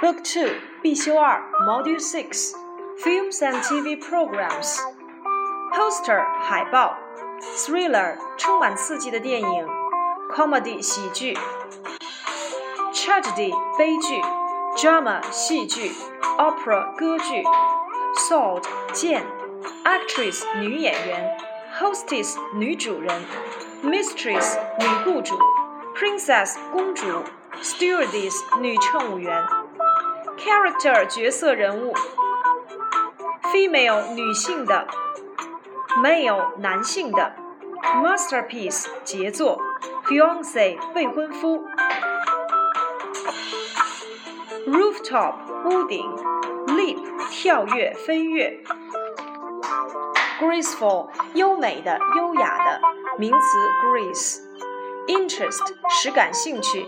Book Two 必修二 Module Six Films and TV Programs Poster 海报 Thriller 充满刺激的电影 Comedy 喜剧 Tragedy 悲剧 Drama 戏剧 Opera 歌剧 Sword 剑 Actress 女演员 Hostess 女主人 Mistress 女雇主 Princess 公主 Stewardess 女乘务员 Character 角色人物 Female 女性的 Male 男性的 Masterpiece 杰作 Fiance 未婚夫 Rooftop 屋顶 Leap 跳跃飞跃 Graceful 优美的优雅的名词 grace Interest 使感兴趣，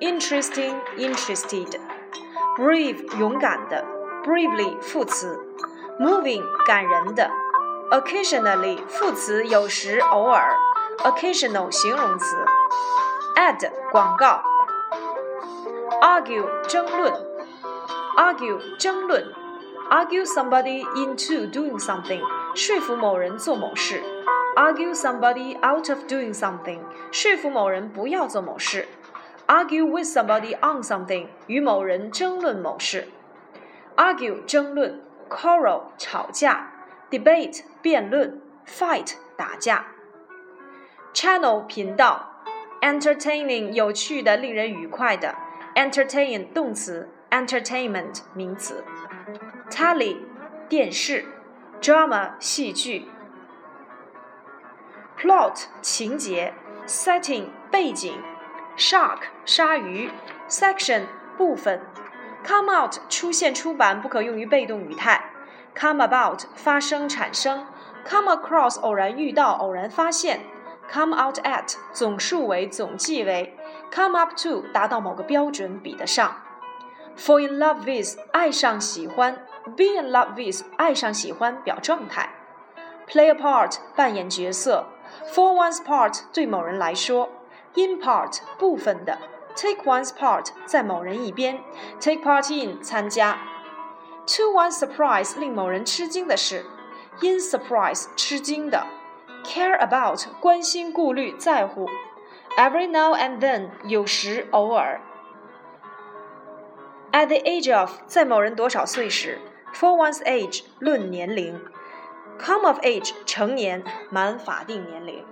interesting interested。 Brave 勇敢的，bravely 副词。Moving 感人的，occasionally 副词有时偶尔，occasional 形容词。Ad 广告。Argue 争论，argue 争论，argue somebody into doing something 说服某人做某事。argue somebody out of doing something，说服某人不要做某事 argue with somebody on something，与某人争论某事。argue 争论，quarrel 吵架，debate 辩论，fight 打架。channel 频道，entertaining 有趣的、令人愉快的，entertain 动词，entertainment 名词。telly 电视，drama 戏剧。plot 情节，setting 背景。，shark 鲨鱼，section 部分，come out 出现出版不可用于被动语态，come about 发生产生，come across 偶然遇到偶然发现，come out at 总数为总计为，come up to 达到某个标准比得上，fall in love with 爱上喜欢，be in love with 爱上喜欢表状态，play a part 扮演角色。For one's part，对某人来说 ；in part，部分的；take one's part，在某人一边；take part in，参加；to one's surprise，令某人吃惊的是；in surprise，吃惊的；care about，关心、顾虑、在乎；every now and then，有时、偶尔；at the age of，在某人多少岁时；for one's age，论年龄。Come of age 成年满法定年龄。